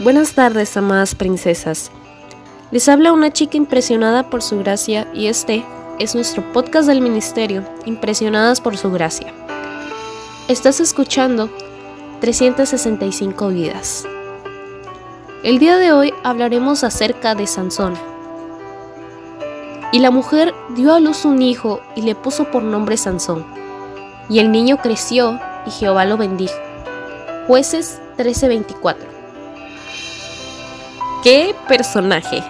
Buenas tardes, amadas princesas. Les habla una chica impresionada por su gracia y este es nuestro podcast del ministerio, Impresionadas por su gracia. Estás escuchando 365 vidas. El día de hoy hablaremos acerca de Sansón. Y la mujer dio a luz un hijo y le puso por nombre Sansón. Y el niño creció y Jehová lo bendijo. Jueces 13:24 ¿Qué personaje?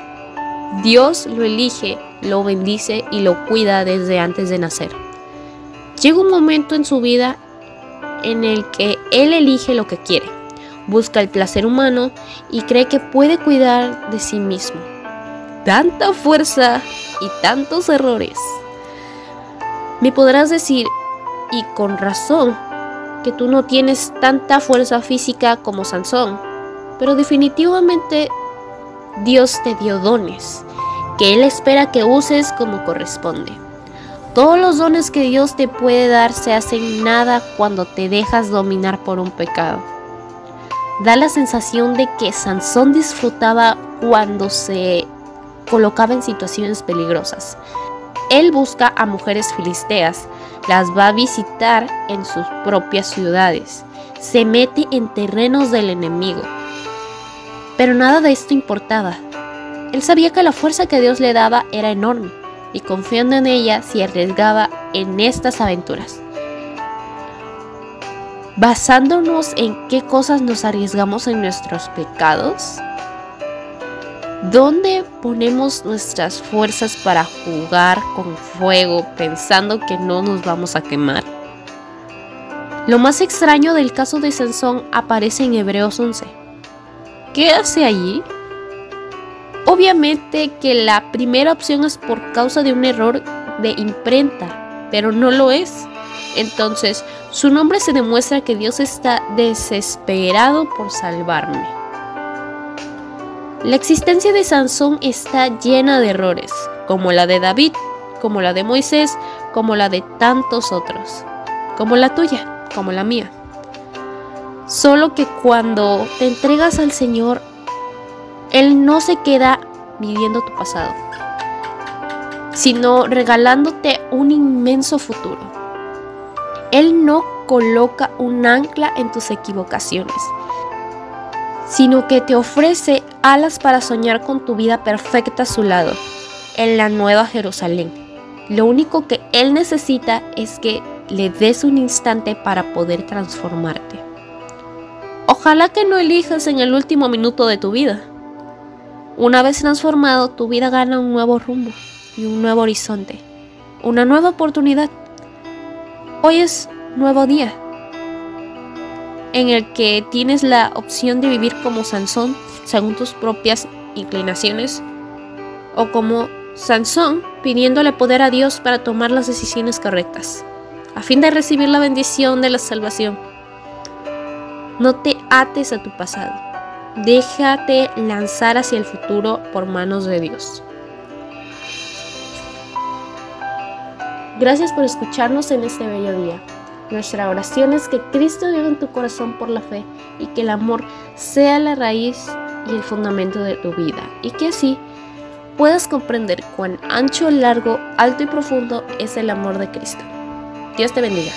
Dios lo elige, lo bendice y lo cuida desde antes de nacer. Llega un momento en su vida en el que Él elige lo que quiere, busca el placer humano y cree que puede cuidar de sí mismo. Tanta fuerza y tantos errores. Me podrás decir, y con razón, que tú no tienes tanta fuerza física como Sansón, pero definitivamente Dios te dio dones que Él espera que uses como corresponde. Todos los dones que Dios te puede dar se hacen nada cuando te dejas dominar por un pecado. Da la sensación de que Sansón disfrutaba cuando se colocaba en situaciones peligrosas. Él busca a mujeres filisteas, las va a visitar en sus propias ciudades, se mete en terrenos del enemigo, pero nada de esto importaba. Él sabía que la fuerza que Dios le daba era enorme y confiando en ella se arriesgaba en estas aventuras. Basándonos en qué cosas nos arriesgamos en nuestros pecados, ¿dónde ponemos nuestras fuerzas para jugar con fuego pensando que no nos vamos a quemar? Lo más extraño del caso de Sansón aparece en Hebreos 11 ¿Qué hace allí? Obviamente que la primera opción es por causa de un error de imprenta, pero no lo es. Entonces, su nombre se demuestra que Dios está desesperado por salvarme. La existencia de Sansón está llena de errores, como la de David, como la de Moisés, como la de tantos otros, como la tuya, como la mía. Solo que cuando te entregas al Señor, Él no se queda viviendo tu pasado, sino regalándote un inmenso futuro. Él no coloca un ancla en tus equivocaciones, sino que te ofrece alas para soñar con tu vida perfecta a su lado, en la nueva Jerusalén. Lo único que Él necesita es que le des un instante para poder transformarte. Ojalá que no elijas en el último minuto de tu vida. Una vez transformado, tu vida gana un nuevo rumbo y un nuevo horizonte, una nueva oportunidad. Hoy es nuevo día en el que tienes la opción de vivir como Sansón según tus propias inclinaciones o como Sansón pidiéndole poder a Dios para tomar las decisiones correctas a fin de recibir la bendición de la salvación. No te ates a tu pasado. Déjate lanzar hacia el futuro por manos de Dios. Gracias por escucharnos en este bello día. Nuestra oración es que Cristo viva en tu corazón por la fe y que el amor sea la raíz y el fundamento de tu vida y que así puedas comprender cuán ancho, largo, alto y profundo es el amor de Cristo. Dios te bendiga.